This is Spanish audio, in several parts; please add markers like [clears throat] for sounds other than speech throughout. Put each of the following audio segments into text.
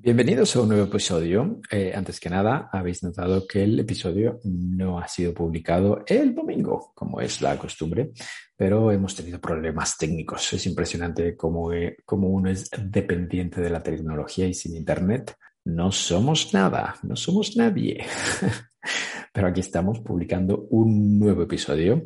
Bienvenidos a un nuevo episodio. Eh, antes que nada, habéis notado que el episodio no ha sido publicado el domingo, como es la costumbre, pero hemos tenido problemas técnicos. Es impresionante cómo, eh, cómo uno es dependiente de la tecnología y sin Internet no somos nada, no somos nadie. [laughs] pero aquí estamos publicando un nuevo episodio.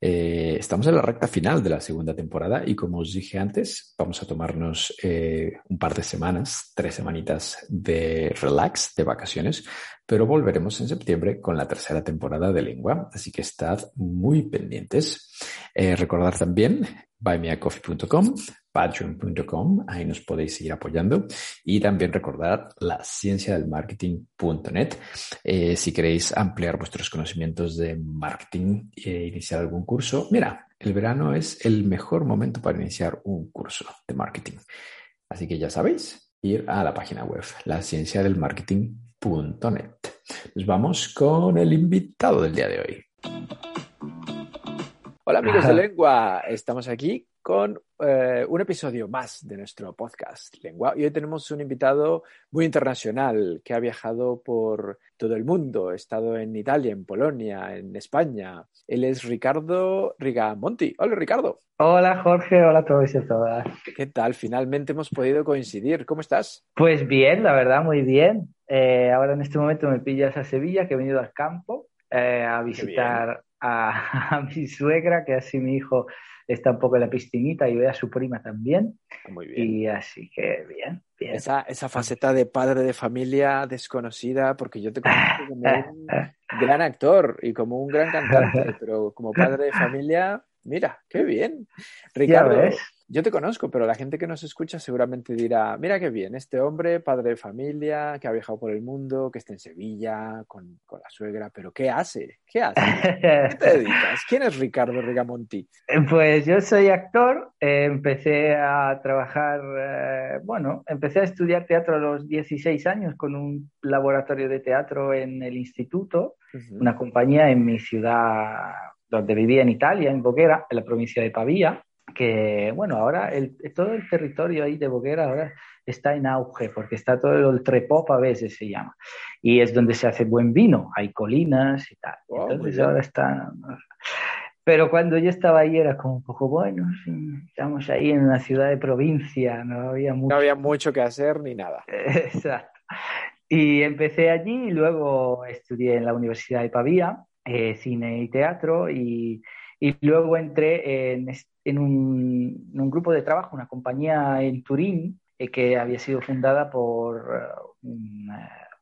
Eh, estamos en la recta final de la segunda temporada y como os dije antes, vamos a tomarnos eh, un par de semanas, tres semanitas de relax, de vacaciones, pero volveremos en septiembre con la tercera temporada de lengua, así que estad muy pendientes. Eh, recordad también buymeacoffee.com, patreon.com, ahí nos podéis seguir apoyando y también recordar la ciencia del marketing.net. Eh, si queréis ampliar vuestros conocimientos de marketing e iniciar algún curso, mira, el verano es el mejor momento para iniciar un curso de marketing. Así que ya sabéis, ir a la página web, la ciencia del marketing.net. Nos vamos con el invitado del día de hoy. Hola amigos de lengua, estamos aquí con eh, un episodio más de nuestro podcast Lengua y hoy tenemos un invitado muy internacional que ha viajado por todo el mundo, ha estado en Italia, en Polonia, en España. Él es Ricardo Rigamonti. Hola Ricardo. Hola Jorge, hola a todos y a todas. ¿Qué tal? Finalmente hemos podido coincidir. ¿Cómo estás? Pues bien, la verdad, muy bien. Eh, ahora en este momento me pillas a Sevilla, que he venido al campo eh, a visitar a, [laughs] a, mi suegra, que así mi hijo está un poco en la piscinita y ve a su prima también. Muy bien. Y así que bien, bien. Esa, esa faceta de padre de familia desconocida, porque yo te conozco como un [laughs] gran actor y como un gran cantante, [laughs] pero como padre de familia, mira, qué bien. Ricardo, yo te conozco, pero la gente que nos escucha seguramente dirá, mira qué bien, este hombre, padre de familia, que ha viajado por el mundo, que está en Sevilla con, con la suegra, pero ¿qué hace? ¿Qué hace? ¿Qué te [laughs] dedicas? ¿Quién es Ricardo Rigamonti? Pues yo soy actor, eh, empecé a trabajar, eh, bueno, empecé a estudiar teatro a los 16 años con un laboratorio de teatro en el instituto, uh -huh. una compañía en mi ciudad donde vivía en Italia, en Boquera, en la provincia de Pavía que bueno, ahora el, todo el territorio ahí de Boquera ahora está en auge porque está todo el trepop a veces se llama y es donde se hace buen vino, hay colinas y tal. Oh, Entonces ahora está... Pero cuando yo estaba ahí era como un poco bueno, sí, estamos ahí en una ciudad de provincia, no había mucho, no había mucho que hacer ni nada. [laughs] Exacto. Y empecé allí y luego estudié en la Universidad de Pavía, eh, cine y teatro y, y luego entré en, un, en, un, grupo de trabajo, una compañía en Turín eh, que había sido fundada por uh, un,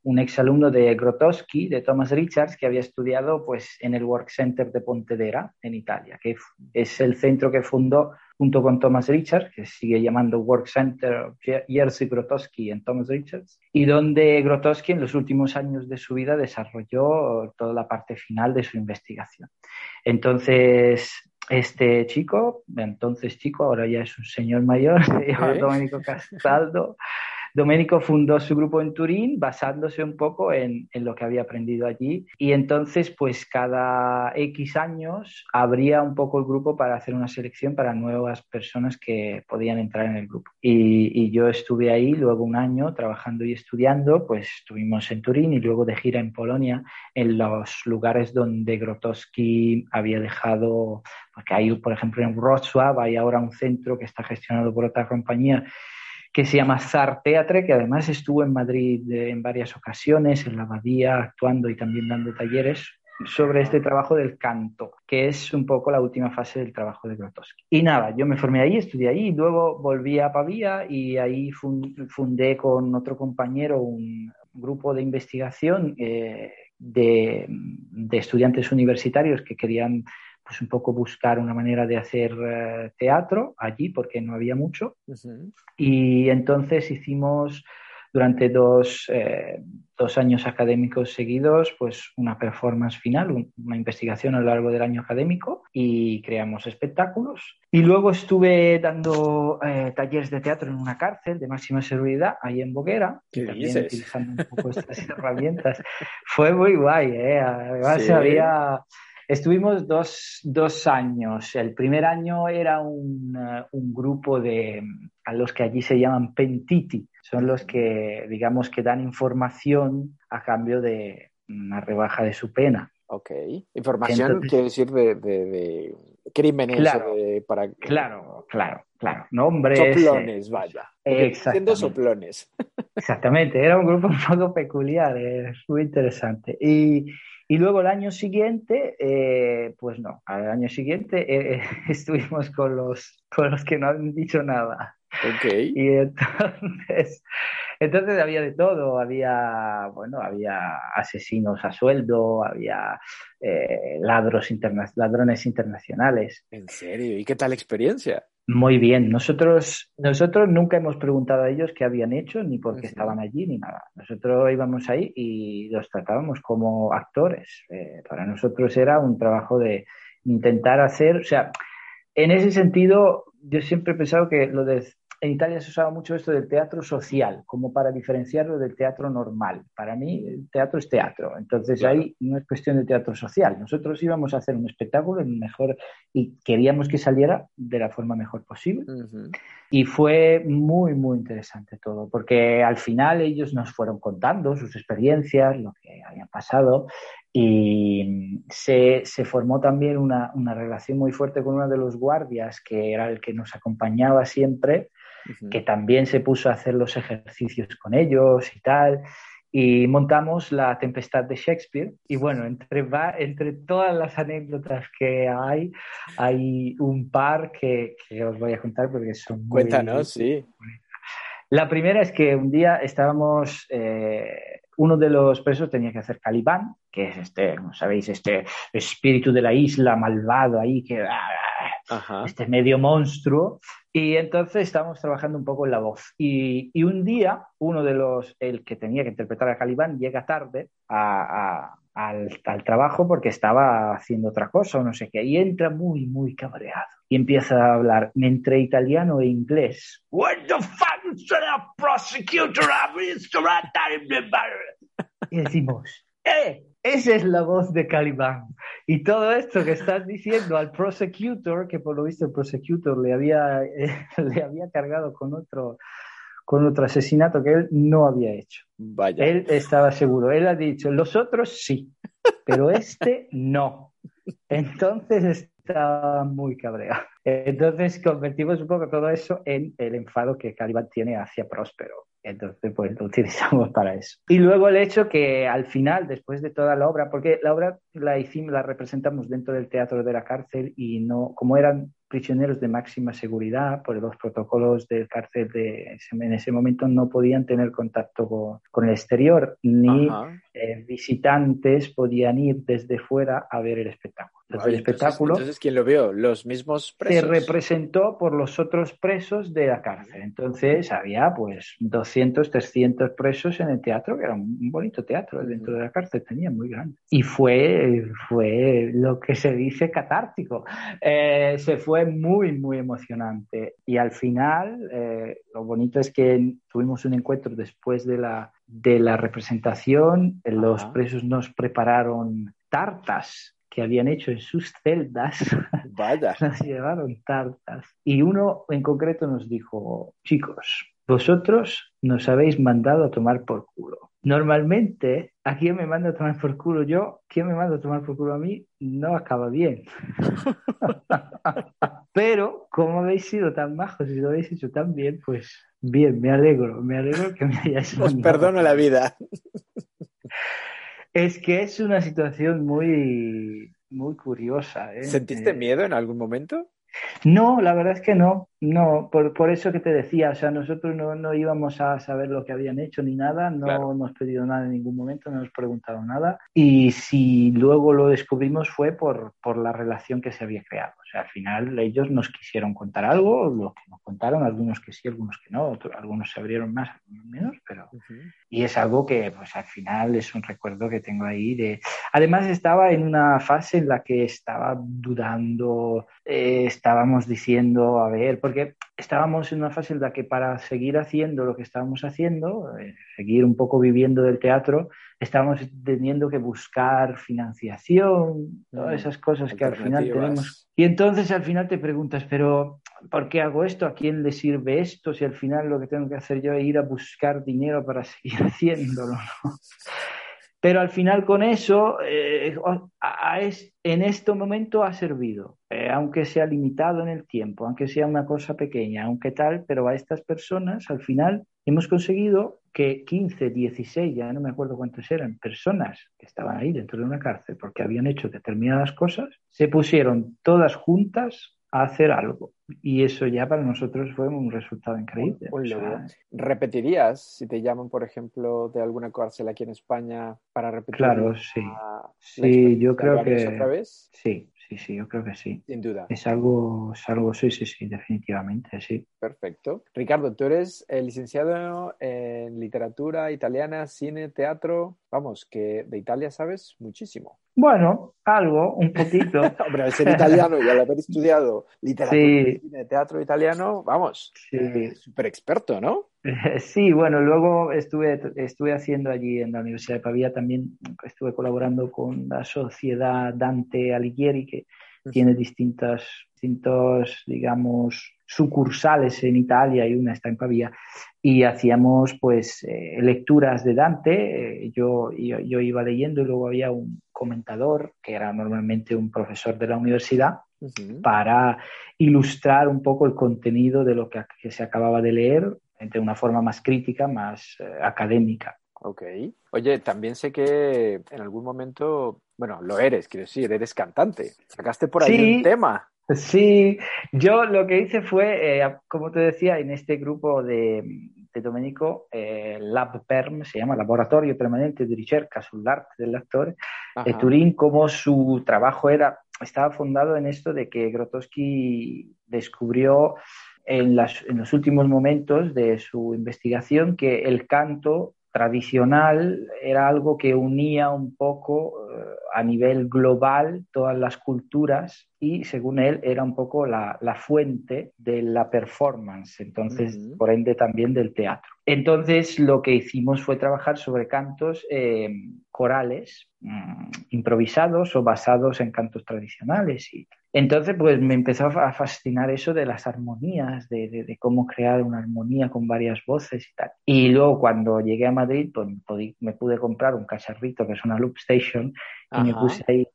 un exalumno de Grotowski, de Thomas Richards, que había estudiado pues, en el Work Center de Pontedera, en Italia, que es el centro que fundó junto con Thomas Richards, que sigue llamando Work Center Jerzy Grotowski en Thomas Richards, y donde Grotowski en los últimos años de su vida desarrolló toda la parte final de su investigación. Entonces, este chico, entonces chico, ahora ya es un señor mayor, [laughs] se llama Domenico Castaldo. Domenico fundó su grupo en Turín basándose un poco en, en, lo que había aprendido allí y entonces pues cada X años abría un poco el grupo para hacer una selección para nuevas personas que podían entrar en el grupo. Y, y yo estuve ahí luego un año trabajando y estudiando, pues estuvimos en Turín y luego de gira en Polonia en los lugares donde Grotowski había dejado, porque hay por ejemplo en Wrocław hay ahora un centro que está gestionado por otra compañía que se llama Zar Teatre, que además estuvo en Madrid en varias ocasiones, en la abadía, actuando y también dando talleres sobre este trabajo del canto, que es un poco la última fase del trabajo de Grotowski. Y nada, yo me formé ahí, estudié ahí, luego volví a Pavía y ahí fundé con otro compañero un grupo de investigación eh, de estudiantes universitarios que querían pues un poco buscar una manera de hacer uh, teatro allí porque no había mucho. Uh -huh. Y entonces hicimos durante dos, eh, dos años académicos seguidos, pues una performance final, un- una investigación a lo largo del año académico y creamos espectáculos. Y luego estuve dando eh, talleres de teatro en una cárcel de máxima seguridad, ahí en Boguera, ¿Qué y también dices? utilizando un poco estas [laughs] herramientas. Fue muy guay, ¿eh? [laughs] Además Sí. había... Estuvimos dos, dos años. El primer año era un, eh, un grupo de, a los que allí se llaman pentiti. Son los que, digamos, que dan información a cambio de una rebaja de su pena. Ok. Información Entonces- quiere decir de, de- de crímenes Claro. de para Claro, claro, claro. Nombres. soplones, eh, vaya. Exactamente. Soplones. [laughs] Exactamente, era un grupo [laughs] un poco peculiar, eh, muy interesante. Y, y luego el año siguiente, eh, pues no, al año siguiente eh, [laughs] estuvimos con los, con los que no han dicho nada. Ok. [laughs] Y entonces, entonces había de todo, había, bueno, había asesinos a sueldo, había eh, ladros interna- ladrones internacionales. ¿En serio? ¿Y qué tal experiencia? Muy bien, nosotros, nosotros nunca hemos preguntado a ellos qué habían hecho, ni por qué estaban allí, ni nada. Nosotros íbamos ahí y los tratábamos como actores. Eh, para nosotros era un trabajo de intentar hacer, o sea, en ese sentido, yo siempre he pensado que lo de, en Italia se usaba mucho esto del teatro social, como para diferenciarlo del teatro normal. Para mí, el teatro es teatro, entonces Claro. ahí no es cuestión de teatro social. Nosotros íbamos a hacer un espectáculo mejor y queríamos que saliera de la forma mejor posible. Ujú. Y fue muy, muy interesante todo, porque al final ellos nos fueron contando sus experiencias, lo que habían pasado, y se, se formó también una, una relación muy fuerte con uno de los guardias, que era el que nos acompañaba siempre, Que también se puso a hacer los ejercicios con ellos y tal. Y montamos La Tempestad de Shakespeare. Y bueno, entre, va- entre todas las anécdotas que hay, hay un par que, que os voy a contar porque son muy... Cuéntanos, sí. La primera es que un día estábamos, eh, uno de los presos tenía que hacer Calibán, que es este, como sabéis, este espíritu de la isla malvado ahí, que Ajá. este medio monstruo. Y entonces estábamos trabajando un poco en la voz. Y, y un día, uno de los, el que tenía que interpretar a Calibán, llega tarde a- a- al, al trabajo porque estaba haciendo otra cosa o no sé qué. Y entra muy, muy cabreado. Y empieza a hablar entre italiano e inglés. What the fuck is a prosecutor? Y decimos, ¡eh! Esa es la voz de Calibán. Y todo esto que estás diciendo al prosecutor, que por lo visto el prosecutor le había, eh, [laughs] le había cargado con otro, con otro asesinato que él no había hecho. Vaya. Él estaba seguro. Él ha dicho, los otros sí, pero este no. Entonces estaba muy cabreado. Entonces convertimos un poco todo eso en el enfado que Calibán tiene hacia Próspero. Entonces, pues lo [laughs] utilizamos para eso. Y luego el hecho que al final, después de toda la obra, porque la obra la hicimos, la representamos dentro del teatro de la cárcel y no, como eran prisioneros de máxima seguridad, por los protocolos del cárcel de ese- en ese momento no podían tener contacto con, con el exterior, ni eh, visitantes podían ir desde fuera a ver el espectáculo. Entonces, Vale, el espectáculo Entonces, ¿quién lo vio? Los mismos se presos. representó por los otros presos de la cárcel. Entonces había pues 200, 300 presos en el teatro, que era un bonito teatro dentro de la cárcel, tenía muy grande. Y fue, fue lo que se dice catártico. Eh, se fue muy, muy emocionante. Y al final, eh, lo bonito es que tuvimos un encuentro después de la, de la representación. Los Ajá. presos nos prepararon tartas que habían hecho en sus celdas [laughs] Vaya. nos llevaron tartas. Y uno en concreto nos dijo, chicos, vosotros nos habéis mandado a tomar por culo. Normalmente, ¿a quién me manda a tomar por culo yo? ¿Quién me manda a tomar por culo a mí? No acaba bien. [laughs] Pero, como habéis sido tan majos y lo habéis hecho tan bien, pues bien, me alegro, me alegro que me hayáis Os mandado. perdono la vida. [laughs] Es que es una situación muy, muy curiosa. ¿eh? ¿Sentiste Eh, miedo en algún momento? No, la verdad es que no, no, por, por eso que te decía, o sea, nosotros no, no íbamos a saber lo que habían hecho ni nada, no Claro. hemos pedido nada en ningún momento, no nos preguntaron nada, y si luego lo descubrimos fue por, por la relación que se había creado, o sea, al final ellos nos quisieron contar algo, los que nos contaron, algunos que sí, algunos que no, algunos se abrieron más, algunos menos, pero... Y es algo que, pues al final es un recuerdo que tengo ahí de... Además estaba en una fase en la que estaba dudando, eh, estábamos diciendo, a ver, porque estábamos en una fase en la que para seguir haciendo lo que estábamos haciendo, eh, seguir un poco viviendo del teatro, estábamos teniendo que buscar financiación, todas esas cosas que al final tenemos. Y entonces al final te preguntas, pero ¿por qué hago esto? ¿A quién le sirve esto? Si al final lo que tengo que hacer yo es ir a buscar dinero para [laughs] seguir haciéndolo. Pero al final con eso, eh, en este momento ha servido, eh, aunque sea limitado en el tiempo, aunque sea una cosa pequeña, aunque tal, pero a estas personas al final hemos conseguido que 15, 16, ya no me acuerdo cuántos eran, personas que estaban ahí dentro de una cárcel porque habían hecho determinadas cosas, se pusieron todas juntas a hacer algo. Y eso ya para nosotros fue un resultado increíble. ¿Repetirías si te llaman, por ejemplo, de alguna cárcel aquí en España para repetir? Claro, sí. sí, yo creo que... Otra vez? Sí, sí, sí, yo creo que sí. Sin duda. Es algo, es algo, sí, sí, sí, definitivamente, sí. Perfecto. Ricardo, tú eres el licenciado en literatura italiana, cine, teatro. Vamos, que de Italia sabes muchísimo. Bueno, algo, un poquito. [laughs] Hombre, al ser italiano y al haber estudiado literatura y cine, teatro italiano, vamos, sí. súper experto, ¿no? [laughs] Sí, bueno, luego estuve, estuve haciendo allí en la Universidad de Pavía, también estuve colaborando con la Sociedad Dante Alighieri, que tiene distintas, distintos, digamos, sucursales en Italia y una está en Pavía, y hacíamos pues eh, lecturas de Dante, eh, yo, yo, yo, iba leyendo y luego había un comentador, que era normalmente un profesor de la universidad, para ilustrar un poco el contenido de lo que, que se acababa de leer de una forma más crítica, más eh, académica. Ok. Oye, también sé que en algún momento, bueno, lo eres, quiero decir, eres cantante. Sacaste por ahí sí, un tema. Sí, yo lo que hice fue, eh, como te decía, en este grupo de, de Domenico, eh, Lab PERM, se llama Laboratorio Permanente de Ricerca sull'arte dell'attore, de Turín, como su trabajo era, estaba fundado en esto de que Grotowski descubrió en, las, en, los últimos momentos de su investigación que el canto tradicional era algo que unía un poco uh, a nivel global todas las culturas y según él era un poco la, la fuente de la performance, entonces uh -huh. por ende también del teatro. Entonces lo que hicimos fue trabajar sobre cantos eh, corales mmm, improvisados o basados en cantos tradicionales y entonces, pues me empezó a fascinar eso de las armonías, de, de, de, cómo crear una armonía con varias voces y tal. Y luego cuando llegué a Madrid, pues me pude comprar un cacharrito que es una loop station Ajá. y me puse ahí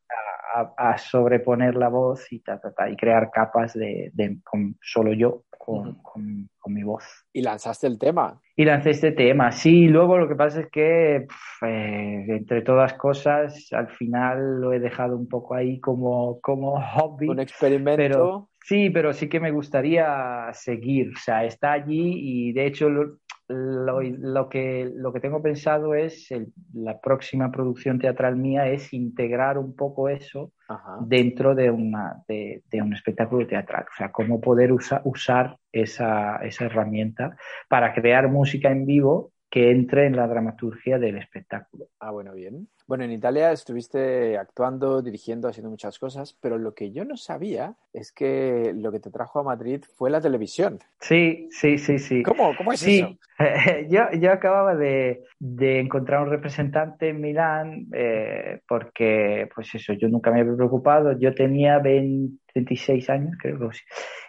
a, a, sobreponer la voz y, ta, ta, ta, y crear capas de, de con solo yo, con, uh -huh. con, con, mi voz. Y lanzaste el tema. Y lancé este tema, sí. Luego lo que pasa es que, pff, eh, entre todas cosas, al final lo he dejado un poco ahí como, como hobby. Un experimento. Pero, sí, pero sí que me gustaría seguir. O sea, está allí y de hecho lo, lo, lo, que, lo que tengo pensado es, el, la próxima producción teatral mía es integrar un poco eso Ajá. dentro de, una, de, de, un espectáculo teatral. O sea, cómo poder usa, usar esa, esa herramienta para crear música en vivo que entre en la dramaturgia del espectáculo. Ah, bueno, bien. Bueno, en Italia estuviste actuando, dirigiendo, haciendo muchas cosas, pero lo que yo no sabía es que lo que te trajo a Madrid fue la televisión. Sí, sí, sí, sí. ¿Cómo, cómo es sí. eso? [laughs] yo, yo acababa de, de, encontrar un representante en Milán eh, porque, pues eso, yo nunca me había preocupado. Yo tenía 20, 26 años, creo que sí.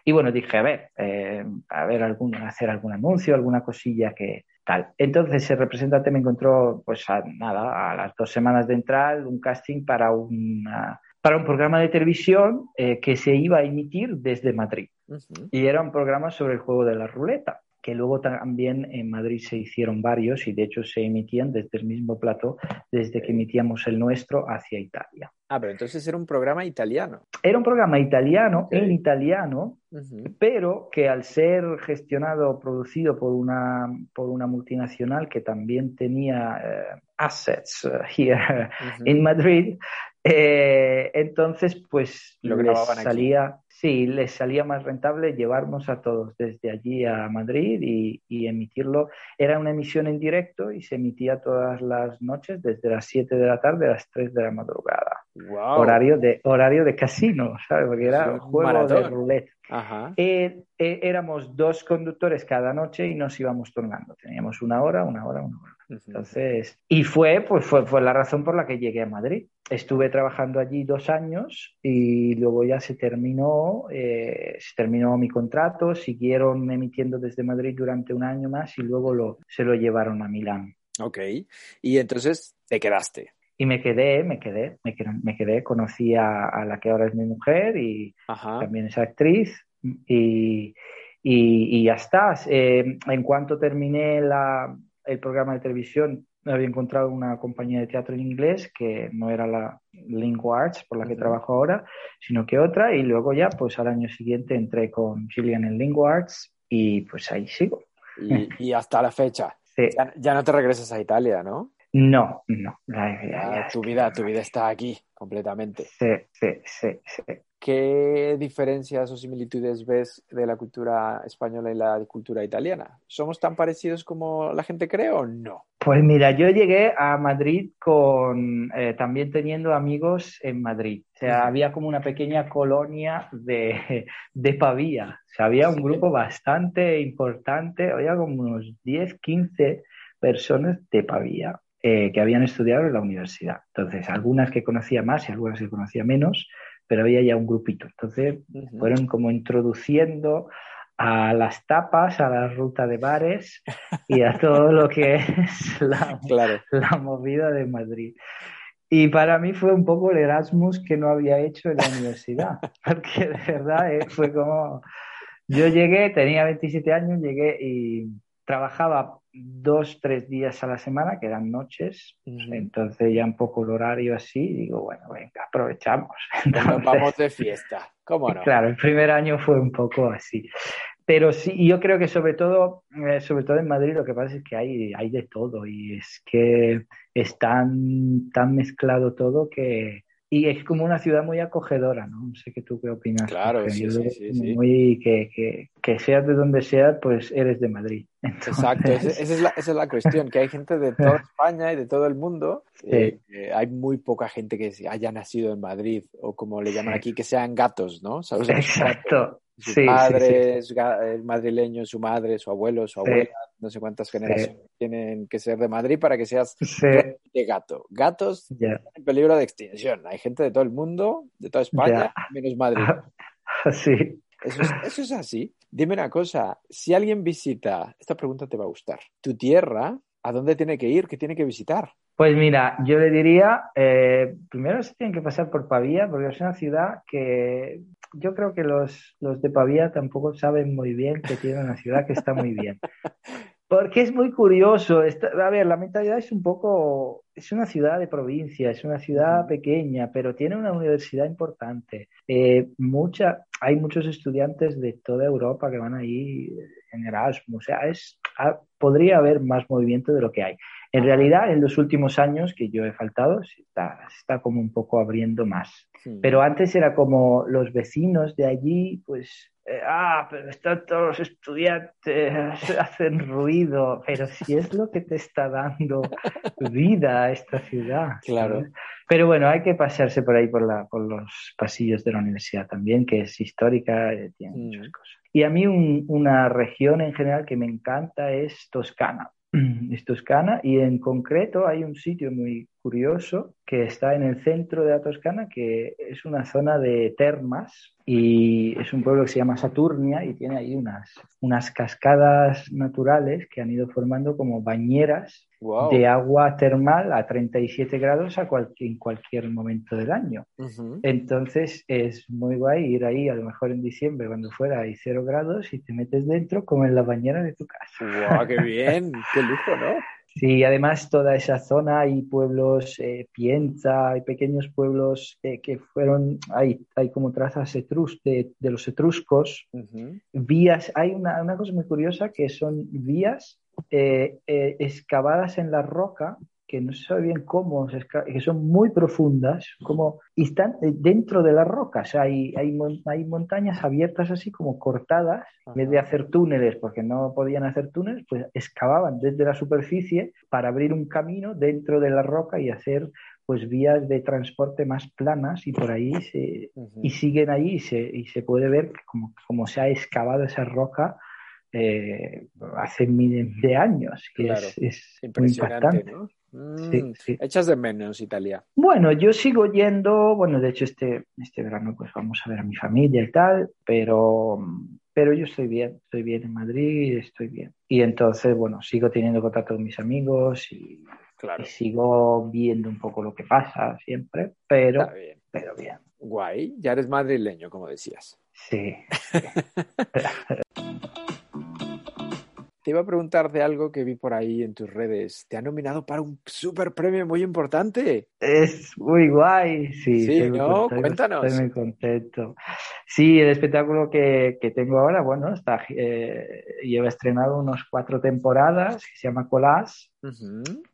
Y bueno, dije, a ver, eh, a ver, algún, hacer algún anuncio, alguna cosilla que, Tal. Entonces el representante me encontró, pues a, nada, a las dos semanas de entrar, un casting para, una, para un programa de televisión eh, que se iba a emitir desde Madrid. Uh -huh. Y era un programa sobre el juego de la ruleta, que luego también en Madrid se hicieron varios y de hecho se emitían desde el mismo plato desde que emitíamos el nuestro hacia Italia. Ah, pero entonces era un programa italiano. Era un programa italiano, okay. en italiano, uh -huh. pero que al ser gestionado, producido por una, por una multinacional que también tenía uh, assets uh, here uh -huh. en Madrid, Eh, entonces, pues Lo les grababan aquí. Sí, les salía más rentable llevarnos a todos desde allí a Madrid y, y emitirlo. Era una emisión en directo y se emitía todas las noches desde las 7 de la tarde a las 3 de la madrugada. Wow. Horario de, horario de casino, [laughs] ¿sabes? Porque era un juego de maratón. roulette. Ajá. Eh, eh, éramos dos conductores cada noche y nos íbamos turnando. Teníamos una hora, una hora, una hora. Entonces, y fue, pues fue, fue la razón por la que llegué a Madrid. Estuve trabajando allí dos años y luego ya se terminó, eh, se terminó mi contrato, siguieron emitiendo desde Madrid durante un año más y luego lo, se lo llevaron a Milán. Ok. Y entonces te quedaste. Y me quedé, me quedé, me quedé, me quedé, conocí a, a la que ahora es mi mujer y Ajá. también es actriz y, y, y ya está. Eh, en cuanto terminé la, el programa de televisión, había encontrado una compañía de teatro en inglés que no era la Lingua Arts por la que trabajo ahora, sino que otra y luego ya pues al año siguiente entré con Gillian en Lingua Arts y pues ahí sigo. Y, y hasta la fecha. [laughs] Sí. Ya, ya no te regresas a Italia, ¿no? No, no. ya- tu vida, tu vida está aquí completamente. Sí, sí, sí, sí. ¿Qué diferencias o similitudes ves de la cultura española y la cultura italiana? ¿Somos tan parecidos como la gente cree o no? Pues mira, yo llegué a Madrid con eh, también teniendo amigos en Madrid. O sea, había como una pequeña colonia de, de Pavía. O sea, había un Sí. grupo bastante importante, había como unos 10, 15 personas de Pavía eh, que habían estudiado en la universidad. Entonces, algunas que conocía más y algunas que conocía menos, pero había ya un grupito. Entonces, fueron como introduciendo a las tapas, a la ruta de bares y a todo lo que es la, Claro. la movida de Madrid. Y para mí fue un poco el Erasmus que no había hecho en la universidad, [laughs] porque de verdad eh, fue como... Yo llegué, tenía 27 años, llegué y trabajaba dos, tres días a la semana, que eran noches, Ujú. entonces ya un poco el horario así, digo, bueno, venga, aprovechamos. [laughs] Nos Entonces, vamos de fiesta. ¿Cómo no? Claro, el primer año fue un poco así. Pero sí, yo creo que sobre todo, eh, sobre todo en Madrid, lo que pasa es que hay, hay de todo y es que es tan, tan mezclado todo que... Y es como una ciudad muy acogedora, ¿no? No sé qué tú qué opinas. Claro, sí. Muy, que, que, que seas de donde seas, pues eres de Madrid. [laughs] Exacto, esa, es la, esa es la cuestión, que hay gente de toda España y de todo el mundo. [laughs] eh, eh, hay muy poca gente que haya nacido en Madrid o como le llaman aquí, que sean gatos, ¿no? ¿Sabes? Exacto. Su Sí, padre es madrileño, su madre, su abuelo, su abuela, no sé cuántas generaciones tienen que ser de Madrid para que seas realmente gato. Gatos ya. en peligro de extinción. Hay gente de todo el mundo, de toda España, menos Madrid. [laughs] Sí. Eso es, eso es así. Dime una cosa, si alguien visita, esta pregunta te va a gustar, tu tierra, ¿a dónde tiene que ir? ¿Qué tiene que visitar? Pues mira, yo le diría, eh, primero se tienen que pasar por Pavía, porque es una ciudad que yo creo que los, los de Pavía tampoco saben muy bien que tiene una ciudad que está muy bien. Porque es muy curioso. Está- a ver, la mentalidad es un poco, es una ciudad de provincia, es una ciudad pequeña, pero tiene una universidad importante. Eh, mucha, hay muchos estudiantes de toda Europa que van ahí en Erasmus. O sea, es, ah, podría haber más movimiento de lo que hay. En realidad, en los últimos años que yo he faltado, se está, se está como un poco abriendo más. Hmm. Pero antes era como los vecinos de allí, pues, eh, ah, pero están todos los estudiantes, [laughs] hacen ruido, pero si es lo que te está dando [laughs] vida a esta ciudad. Claro. ¿sabes? Pero bueno, hay que pasearse por ahí, por, la, por los pasillos de la universidad también, que es histórica, eh, tiene Mm. muchas cosas. Y a mí un- una región en general que me encanta es Toscana. [clears throat] Es Toscana y en concreto hay un sitio muy curioso que está en el centro de la Toscana que es una zona de termas y es un pueblo que se llama Saturnia y tiene ahí unas, unas cascadas naturales que han ido formando como bañeras Wow. de agua termal a 37 grados a cualquier, en cualquier momento del año. Entonces es muy guay ir ahí, a lo mejor en diciembre, cuando fuera hay cero grados y te metes dentro como en la bañera de tu casa. Guau, qué bien, qué lujo, ¿no? [laughs] Sí, además toda esa zona hay pueblos, eh, Pienza, hay pequeños pueblos eh, que fueron, hay, hay como trazas etrus, de, de los etruscos, vías, hay una, una cosa muy curiosa que son vías eh, eh, excavadas en la roca que no se sabe bien cómo, que son muy profundas, como, y están dentro de las rocas. Hay, hay, hay montañas abiertas así como cortadas, en vez de hacer túneles, porque no podían hacer túneles, pues excavaban desde la superficie para abrir un camino dentro de la roca y hacer pues vías de transporte más planas y por ahí se, y siguen ahí y se, y se puede ver como, como se ha excavado esa roca eh, hace miles de años. Que es, impresionante, ¿no? Mm, ¿Echas de menos Italia? Bueno, yo sigo yendo, bueno, de hecho este, este verano pues vamos a ver a mi familia y tal, pero, pero yo estoy bien, estoy bien en Madrid, estoy bien. Y entonces, bueno, sigo teniendo contacto con mis amigos y, sigo viendo un poco lo que pasa siempre, pero bien. pero bien. Guay, ya eres madrileño, como decías. sí. [laughs] Te iba a preguntar de algo que vi por ahí en tus redes. Te ha nominado para un super premio muy importante. Es muy guay, sí. Sí, ¿no? Cuéntanos. Estoy muy contento. Sí, el espectáculo que, que tengo ahora, bueno, está, eh, lleva estrenado unos cuatro temporadas, que se llama Colás.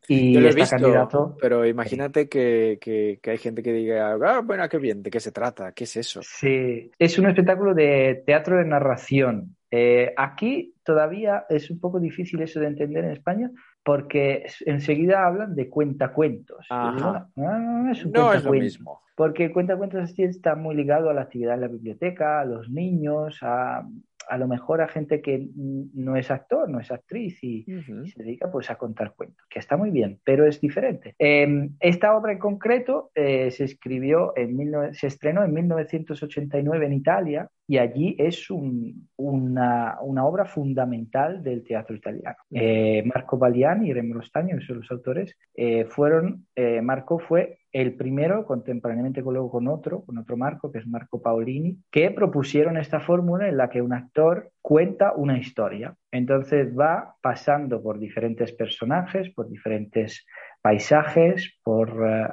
Y Yo lo he visto, candidato. Pero imagínate que, que, que, hay gente que diga, ah, bueno, qué bien, ¿de qué se trata? ¿Qué es eso? Sí, es un espectáculo de teatro de narración. Eh, aquí todavía es un poco difícil eso de entender en España porque enseguida hablan de cuentacuentos. no, no, es un no es lo mismo. Porque cuentacuentos está muy ligado a la actividad en la biblioteca, a los niños, a, a lo mejor a gente que no es actor, no es actriz y, se dedica pues a contar cuentos, que está muy bien, pero es diferente. Em, esta obra en concreto eh, se escribió en se estrenó en 1989 en Italia y allí es una, obra fundamental del teatro italiano. Eh, Marco Baliani y Remo Rostagno, que son los autores, eh, fueron, Marco fue el primero, contemporáneamente luego con otro, con otro Marco, que es Marco Paolini, que propusieron esta fórmula en la que un actor cuenta una historia. Entonces va pasando por diferentes personajes, por diferentes paisajes, por eh,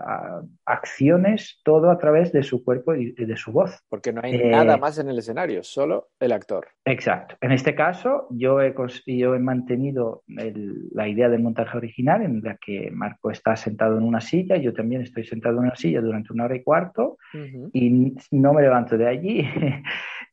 acciones, todo a través de su cuerpo y de su voz. Porque no hay nada eh, más en el escenario, solo el actor. Exacto. En este caso, yo he, yo he mantenido la idea del montaje original en la que Marco está sentado en una silla, yo también estoy sentado en una silla durante una hora y cuarto y no me levanto de allí. [laughs]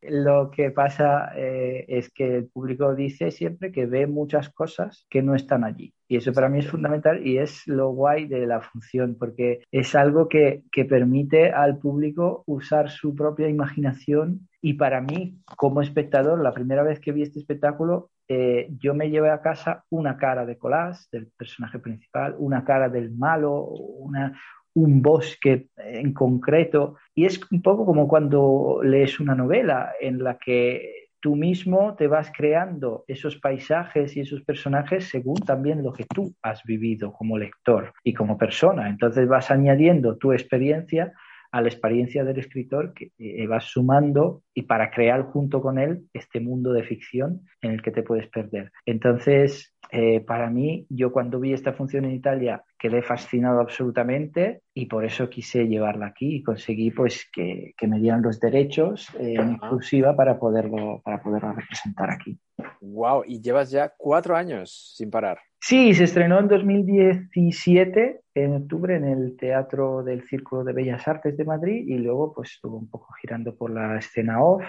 Lo que pasa eh, es que el público dice siempre que ve muchas cosas que no están allí. Y eso para mí es fundamental y es lo guay de la función, porque es algo que, que permite al público usar su propia imaginación. Y para mí, como espectador, la primera vez que vi este espectáculo, eh, yo me llevé a casa una cara de Colás, del personaje principal, una cara del malo, una, un bosque en concreto. Y es un poco como cuando lees una novela en la que tú mismo te vas creando esos paisajes y esos personajes según también lo que tú has vivido como lector y como persona. Entonces vas añadiendo tu experiencia a la experiencia del escritor que eh, vas sumando y para crear junto con él este mundo de ficción en el que te puedes perder. Entonces, eh, para mí, yo cuando vi esta función en Italia quedé fascinado absolutamente y por eso quise llevarla aquí y conseguí pues que, me dieran los derechos eh, en exclusiva para poderlo, para poderlo representar aquí. Wow, y llevas ya cuatro años sin parar. Sí, se estrenó en 2017, en octubre, en el Teatro del Círculo de Bellas Artes de Madrid y luego pues estuvo un poco girando por la escena off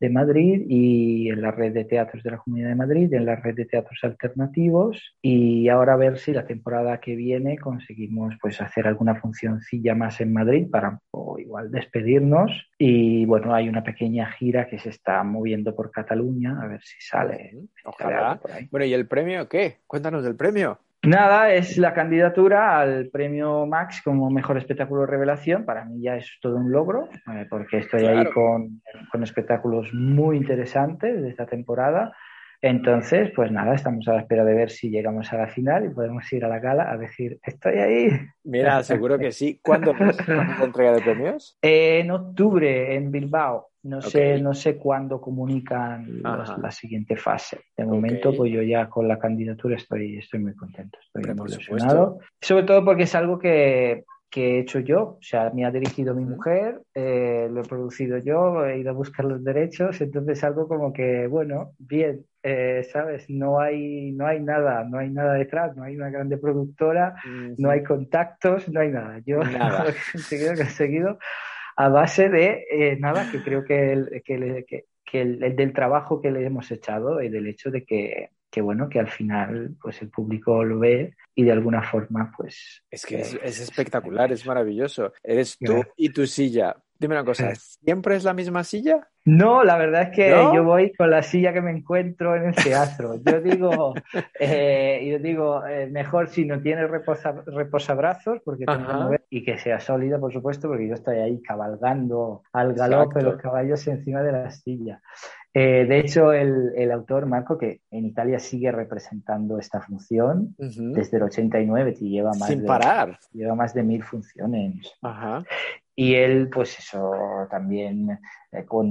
de Madrid y en la red de teatros de la Comunidad de Madrid, en la red de teatros alternativos y ahora a ver si la temporada que viene conseguimos pues hacer alguna funcioncilla más en Madrid para igual despedirnos y bueno, hay una pequeña gira que se está moviendo por Cataluña a ver si sale. Ojalá. Bueno, ¿y el premio qué? Cuéntanos del premio. Nada, es la candidatura al premio Max como mejor espectáculo revelación. Para mí ya es todo un logro, eh, porque estoy ahí con, con, espectáculos muy interesantes de esta temporada. Entonces, pues nada, estamos a la espera de ver si llegamos a la final y podemos ir a la gala a decir, estoy ahí. Mira, [laughs] seguro que sí. ¿Cuándo es la entrega de premios? en octubre, en Bilbao. No sé, no sé cuándo comunican la siguiente fase. De momento, pues yo ya con la candidatura estoy, estoy muy contento, estoy muy ilusionado. Sobre todo porque es algo que, que he hecho yo, o sea, me ha dirigido mi mujer, eh, lo he producido yo, he ido a buscar los derechos, entonces algo como que, bueno, bien, eh, ¿sabes? No hay, no hay nada, no hay nada detrás, no hay una grande productora, no hay contactos, no hay nada. Yo [laughs] Nada. [laughs] he conseguido, he conseguido a base de eh, nada, que creo que, el, que, le- que- que el, el del trabajo que le hemos echado y del hecho de que, que, bueno, que al final pues el público lo ve y de alguna forma pues Es que es, eh, es espectacular, es maravilloso. Eres tú y tu silla. Dime una cosa, Eh. ¿siempre es la misma silla? No, la verdad es que ¿No? yo voy con la silla que me encuentro en el teatro. Yo digo, eh, yo digo, eh, mejor si no tiene reposa- reposabrazos, porque tengo que y que sea sólida, por supuesto, porque yo estoy ahí cabalgando al galope Exacto. los caballos encima de la silla. Eh, de hecho, el, el autor Marco, que en Italia sigue representando esta función desde el 89, y lleva más Sin de, parar. lleva más de mil funciones. Ajá. Y él, pues eso, también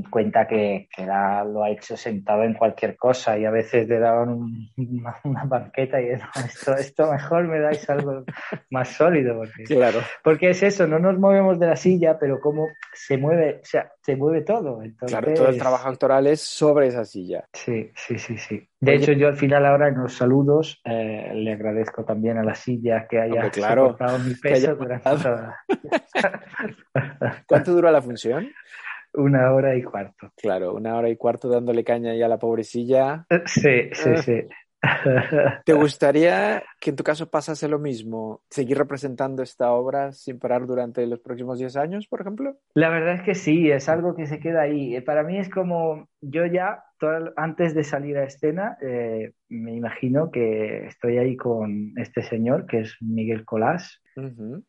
cuenta que, que la- lo ha hecho sentado en cualquier cosa y a veces le daban un- una, una banqueta y no, [laughs] esto, esto mejor me dais algo más sólido. Porque, Claro. porque es eso, no nos movemos de la silla, pero como se mueve, o sea, se mueve todo. Entonces, Claro, todo el trabajo actoral es sobre esa silla. Sí, sí, sí, sí. De hecho, yo al final ahora en los saludos eh, le agradezco también a la silla que haya claro, soportado mi que haya peso durante toda [laughs] ¿Cuánto dura la función? Una hora y cuarto. Claro, una hora y cuarto dándole caña ahí a la pobrecilla. Sí, sí, Ah. sí. ¿Te gustaría que en tu caso pasase lo mismo? ¿Seguir representando esta obra sin parar durante los próximos 10 años, por ejemplo? La verdad es que sí, es algo que se queda ahí. Eh, Para mí es como yo ya, todo- antes de salir a escena, eh, me imagino que estoy ahí con este señor, que es Miguel Colás,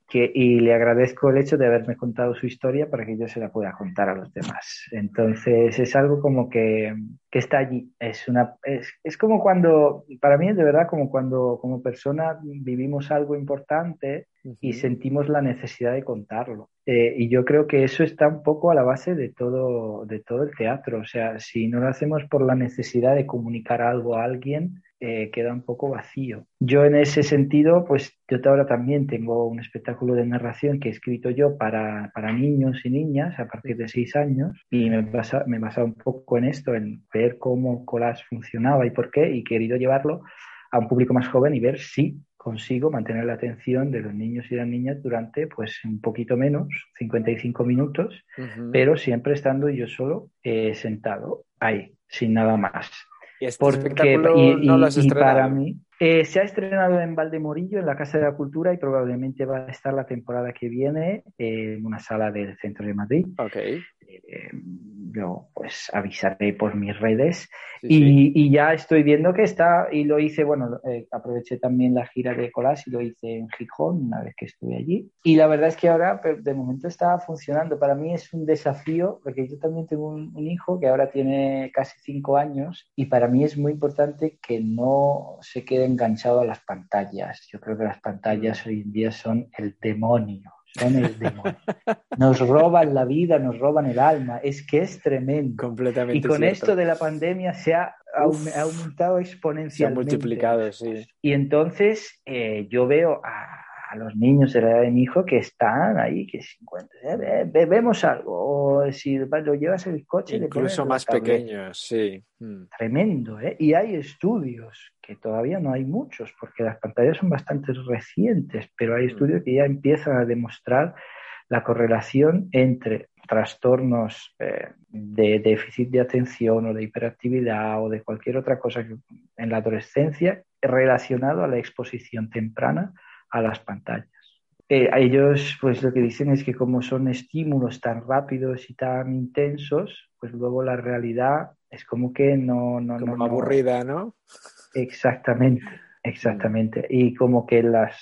Que, y le agradezco el hecho de haberme contado su historia para que yo se la pueda contar a los demás. Entonces es algo como que, que está allí. Es, una, es, es como cuando, para mí es de verdad como cuando como persona vivimos algo importante y sentimos la necesidad de contarlo. Eh, y yo creo que eso está un poco a la base de todo, de todo el teatro. O sea, si no lo hacemos por la necesidad de comunicar algo a alguien, eh, queda un poco vacío. Yo en ese sentido, pues yo ahora también tengo un espectáculo de narración que he escrito yo para, para niños y niñas a partir de seis años y me basa, me basa un poco en esto, en ver cómo Collage funcionaba y por qué, y he querido llevarlo a un público más joven y ver si consigo mantener la atención de los niños y las niñas durante pues un poquito menos, 55 minutos, Ujú. pero siempre estando yo solo eh, sentado ahí, sin nada más. ¿Y este Porque, y, no lo has y para mí eh, se ha estrenado en Valdemorillo, en la Casa de la Cultura, y probablemente va a estar la temporada que viene eh, en una sala del centro de Madrid. Eh, yo pues avisaré por mis redes Sí, y, sí. y ya estoy viendo que está, y lo hice, bueno, eh, aproveché también la gira de Colas y lo hice en Gijón una vez que estuve allí. Y la verdad es que ahora, de momento está funcionando. Para mí es un desafío, porque yo también tengo un, un hijo que ahora tiene casi cinco años, y para mí es muy importante que no se quede enganchado a las pantallas. Yo creo que las pantallas hoy en día son el demonio. Son el demonio. Nos roban la vida, nos roban el alma. Es que es tremendo. Completamente Y con cierto. esto de la pandemia se ha Uf. aumentado Se ha exponencialmente. multiplicado, sí. Y entonces eh, yo veo a, a los niños de la edad de mi hijo que están ahí, que se encuentran, eh, ve- ve- vemos algo, o si lo llevas en el coche, Incluso más pequeños, sí. Mm. Tremendo, ¿eh? Y hay estudios, que todavía no hay muchos, porque las pantallas son bastante recientes, pero hay Mm. estudios que ya empiezan a demostrar la correlación entre trastornos eh, de déficit de atención o de hiperactividad o de cualquier otra cosa que- en la adolescencia relacionado a la exposición temprana a las pantallas. Eh, a ellos, pues lo que dicen es que como son estímulos tan rápidos y tan intensos, pues luego la realidad es como que no, no, Como no, no- aburrida, ¿no? Exactamente, exactamente. Y como que las,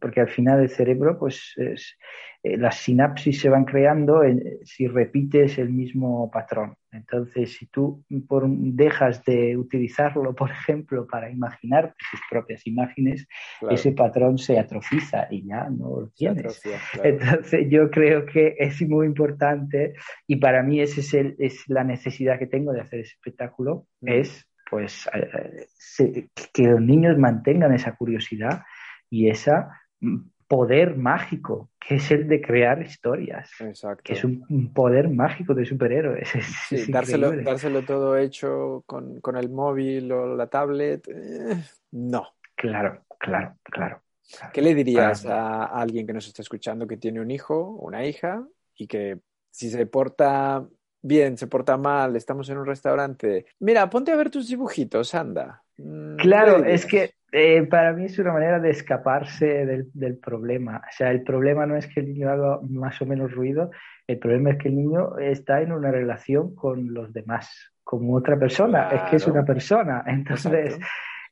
porque al final el cerebro, pues es- eh, las sinapsis se van creando en- si repites el mismo patrón. Entonces, si tú por, dejas de utilizarlo, por ejemplo, para imaginar tus propias imágenes, Claro. ese patrón se atrofiza y ya no lo tienes. atrofia, [laughs] claro. Entonces yo creo que es muy importante y para mí esa es, el- es la necesidad que tengo de hacer ese espectáculo, Mm. es pues eh, que los niños mantengan esa curiosidad y esa mm, poder mágico, que es el de crear historias, Exacto. que es un, poder mágico de superhéroes. [laughs] Es, Sí, es dárselo, todo hecho con, con el móvil o la tablet, eh, no. Claro, claro, claro. claro. ¿Qué le dirías Para- a alguien que nos está escuchando que tiene un hijo o una hija y que si se porta bien, se porta mal, estamos en un restaurante, mira, ponte a ver tus dibujitos, anda. Mm, ¿qué Claro, es que eh, para mí es una manera de escaparse del, del problema. O sea, el problema no es que el niño haga más o menos ruido, el problema es que el niño está en una relación con los demás, como otra persona. Es que es una persona. [laughs] Entonces, Exacto.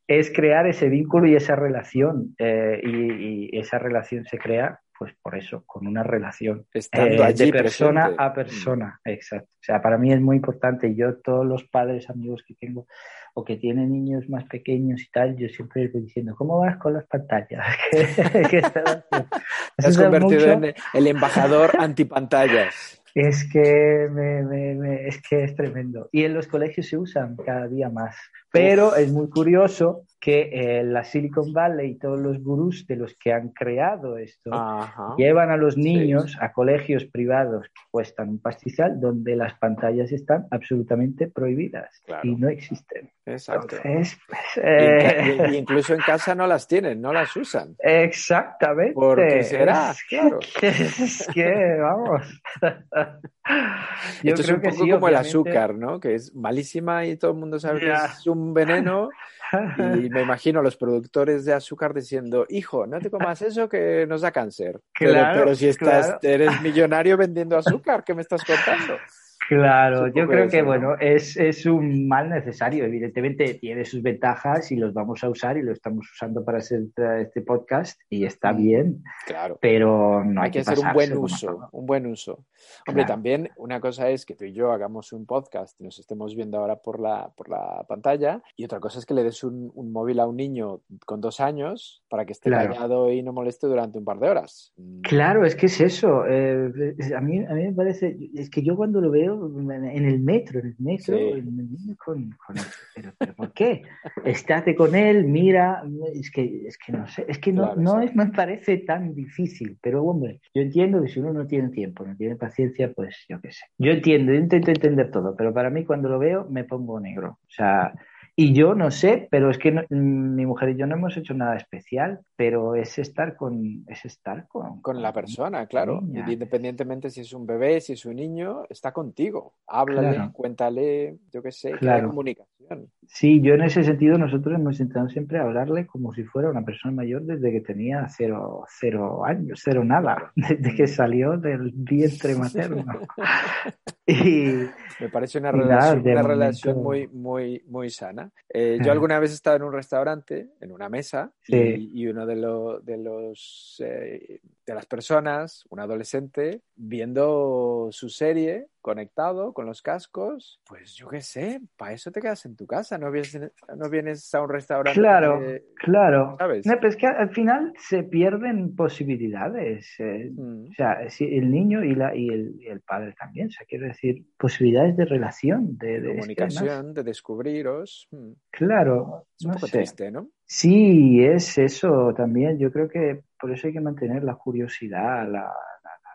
es crear ese vínculo y esa relación. eh, y, y esa relación se crea, pues por eso, con una relación. Estando Eh, allí de persona presente. a persona, exacto. O sea, para mí es muy importante. Yo, todos los padres, amigos que tengo o que tienen niños más pequeños y tal, yo siempre les voy diciendo, ¿cómo vas con las pantallas? [laughs] ¿Qué, qué estás haciendo? [laughs] Te has convertido mucho. en el embajador [laughs] antipantallas. Es que, me, me- me- es que es tremendo. Y en los colegios se usan cada día más. Pero es muy curioso que eh, la Silicon Valley y todos los gurús de los que han creado esto Ajá. llevan a los niños a colegios privados que cuestan un pastizal donde las pantallas están absolutamente prohibidas Claro. y no existen. Exacto. Entonces, pues, Y eh, y- y incluso en [laughs] casa no las tienen, no las usan. Exactamente. ¿Por qué será? Es Claro. que, [laughs] es que, vamos. [laughs] Yo Esto es un que poco sí, como el azúcar, ¿no? Que es malísima y todo el mundo sabe que es un veneno. Y [laughs] me imagino a los productores de azúcar diciendo, hijo, no te comas eso que nos da cáncer. Pero- Claro, pero, si estás, claro. eres [laughs] millonario vendiendo azúcar, ¿qué me estás contando? Claro, yo creo que ¿no? bueno, es, es un mal necesario. Evidentemente tiene sus ventajas y los vamos a usar y lo estamos usando para hacer este podcast y está Mm. bien, Claro. pero no Hay que hacer un buen uso, un buen uso. Hombre, Claro. también una cosa es que tú y yo hagamos un podcast y nos estemos viendo ahora por la, por la pantalla y otra cosa es que le des un, un móvil a un niño con dos años para que esté Claro. callado y no moleste durante un par de horas. Mm, Claro, es que es eso. eh, a mí, a mí me parece, es que yo cuando lo veo en el metro, en el metro, Sí. el niño con, con él, pero, pero ¿por qué? Estate con él, mira, es que, es que no sé, es que no, Claro, no es, me parece tan difícil, pero hombre, yo entiendo que si uno no tiene tiempo, no tiene paciencia, pues yo qué sé. Yo entiendo, yo intento entender todo, pero para mí cuando lo veo me pongo negro. O sea, y yo no sé, pero es que no- mm, mi mujer y yo no hemos hecho nada especial, pero es estar con, es estar con, Con la persona, claro. niña. Independientemente si es un bebé, si es un niño, está contigo. Háblale, Claro. cuéntale, yo qué sé, Claro. comunicación. Sí, yo en ese sentido nosotros hemos intentado siempre hablarle como si fuera una persona mayor desde que tenía cero, cero años, cero nada, [laughs] desde que salió del vientre [laughs] materno. [laughs] Y Me parece una nada, relación, una momento- relación muy, muy, muy sana. Eh, yo alguna vez he estado en un restaurante, en una mesa, Sí. y, y uno de, lo- de los eh, de las personas, un adolescente, viendo su serie, conectado con los cascos, pues yo qué sé, para eso te quedas en tu casa, no vienes, no vienes a un restaurante. claro, claro. ¿Sabes? No, pero es que al final se pierden posibilidades. eh, Mm, O sea, si el niño y, la, y, el, y el padre también, o sea, quiero decir, posibilidades de relación, de, de- es que comunicación, de descubriros. mm, claro, Es un no poco sé. triste, ¿no? Sí, es eso también. Yo creo que por eso hay que mantener la curiosidad. La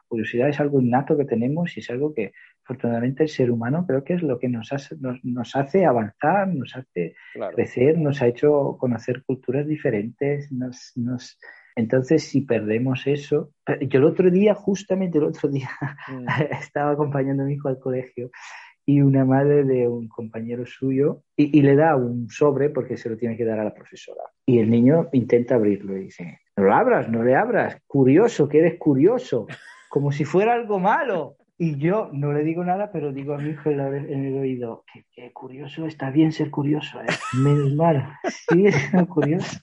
curiosidad es algo innato que tenemos y es algo que afortunadamente el ser humano creo que es lo que nos hace, nos, nos hace avanzar, nos hace Claro. crecer, nos ha hecho conocer culturas diferentes, nos, nos... Entonces, si perdemos eso, yo el otro día, justamente el otro día, Mm, [laughs] estaba acompañando a mi hijo al colegio y una madre de un compañero suyo y, y le da un sobre porque se lo tiene que dar a la profesora. Y el niño intenta abrirlo y dice, no lo abras, no le abras, curioso, que eres curioso, como si fuera algo malo. Y yo no le digo nada, pero digo a mi hijo en, el oído, que, curioso, está bien ser curioso, ¿eh? menos mal, sigue [laughs] siendo curioso.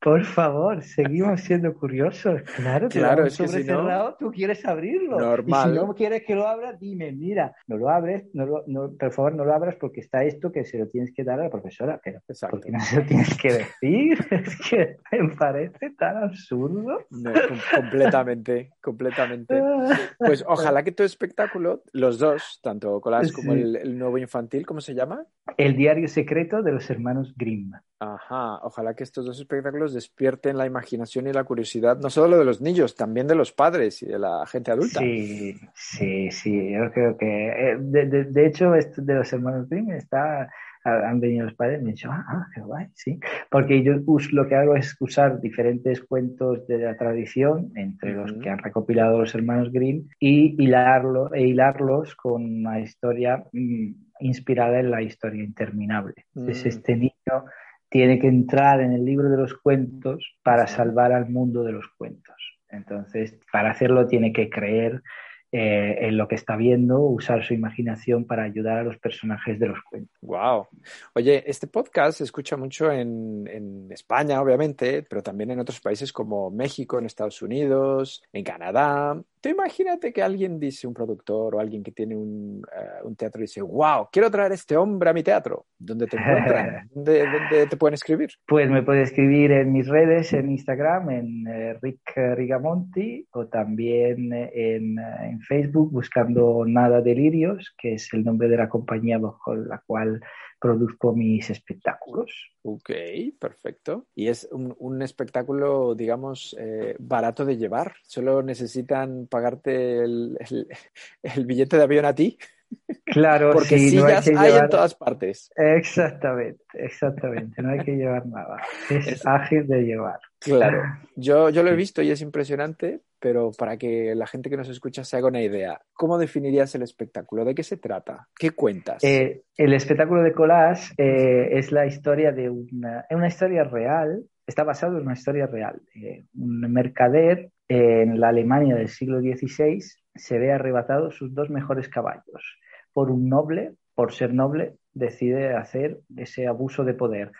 Por favor, seguimos siendo curiosos. Claro, te Claro, es que si no- tú quieres abrirlo. Normal. Y si no quieres que lo abra, dime, mira, no lo abres, no lo, no, por favor no lo abras porque está esto que se lo tienes que dar a la profesora, pero Exacto. ¿por qué no se lo tienes que decir? [laughs] Es que me parece tan absurdo. No, com- completamente, completamente. Pues ojalá que tu espectáculo, los dos, tanto Colas [laughs] como Sí. el, el nuevo infantil, ¿cómo se llama? El diario secreto de los hermanos Grimm. Ajá, ojalá que estos dos espectáculos despierten la imaginación y la curiosidad, no solo de los niños, también de los padres y de la gente adulta. Sí, sí, sí, yo creo que, eh, de, de, de hecho, esto de los hermanos Grimm está, han venido los padres y me han dicho, ah, qué guay, sí, porque yo lo que hago es usar diferentes cuentos de la tradición, entre los que han recopilado los hermanos Grimm, y hilarlo, e hilarlos con una historia mm, inspirada en la historia interminable. Entonces, Mm. este niño tiene que entrar en el libro de los cuentos para salvar al mundo de los cuentos. Entonces, para hacerlo tiene que creer eh, en lo que está viendo, usar su imaginación para ayudar a los personajes de los cuentos. Wow. Oye, este podcast se escucha mucho en, en España, obviamente, pero también en otros países como México, en Estados Unidos, en Canadá. Tú imagínate que alguien dice, un productor o alguien que tiene un, eh, un teatro, dice, wow, quiero traer a este hombre a mi teatro. ¿Dónde te encuentran? [laughs] ¿Dónde, dónde te pueden escribir? Pues me puede escribir en mis redes, en Instagram, en eh, Rick Rigamonti, o también eh, en, eh, en Facebook buscando Nada Delirios, que es el nombre de la compañía bajo la cual produzco mis espectáculos. Ok, perfecto. Y es un, un espectáculo, digamos, eh, barato de llevar. Solo necesitan pagarte el, el- el billete de avión a ti, Claro, [laughs] porque sí, no hay sillas que hay en todas partes. Exactamente, exactamente. No hay que llevar nada. [laughs] Es, Es- ágil de llevar. Claro, [laughs] yo, yo lo he visto y es impresionante, pero para que la gente que nos escucha se haga una idea, ¿cómo definirías el espectáculo? ¿De qué se trata? ¿Qué cuentas? Eh, el espectáculo de collage eh, es la historia de una, una historia real, está basado en una historia real. Eh, un mercader en la Alemania del siglo XVI se ve arrebatado sus dos mejores caballos por un noble, por ser noble, decide hacer ese abuso de poder.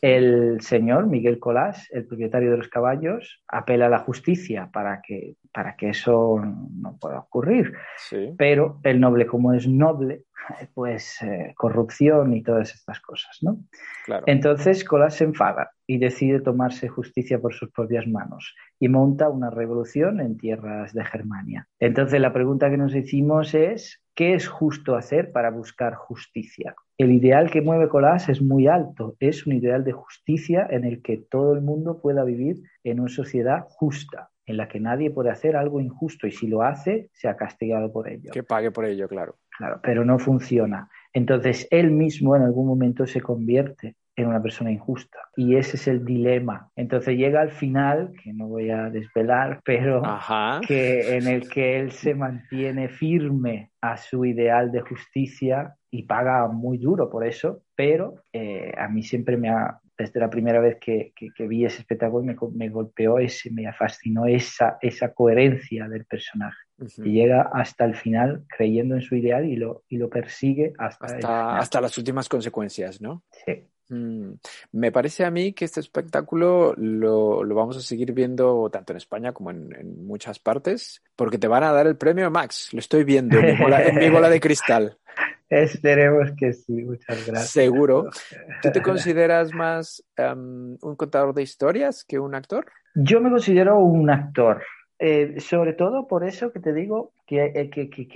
El señor Miguel Colás, el propietario de los caballos, apela a la justicia para que, para que eso no pueda ocurrir. Sí, Pero el noble, como es noble, pues eh, corrupción y todas estas cosas, ¿no? claro. Entonces Colás se enfada y decide tomarse justicia por sus propias manos y monta una revolución en tierras de Germania. Entonces la pregunta que nos hicimos es, ¿qué es justo hacer para buscar justicia? El ideal que mueve Colás es muy alto, es un ideal de justicia en el que todo el mundo pueda vivir en una sociedad justa, en la que nadie puede hacer algo injusto y si lo hace, sea castigado por ello. Que pague por ello, claro. Claro, pero no funciona. Entonces, él mismo en algún momento se convierte en una persona injusta. Y ese es el dilema. Entonces llega al final, que no voy a desvelar, pero Ajá. que en el que él se mantiene firme a su ideal de justicia y paga muy duro por eso, pero eh, a mí siempre me ha, desde la primera vez que, que- que vi ese espectáculo, me, me golpeó, ese, me fascinó esa, esa coherencia del personaje. Y llega hasta el final creyendo en su ideal y lo, y lo persigue hasta, Hasta, hasta las últimas consecuencias, ¿no? Sí. Mm, Me parece a mí que este espectáculo lo, lo vamos a seguir viendo tanto en España como en, en muchas partes, porque te van a dar el premio Max. Lo estoy viendo en mi bola, en mi bola de cristal. [laughs] Esperemos que sí, muchas gracias. Seguro. [laughs] ¿Tú te consideras más em, un contador de historias que un actor? Yo me considero un actor, eh, sobre todo por eso que te digo que, eh, que, que,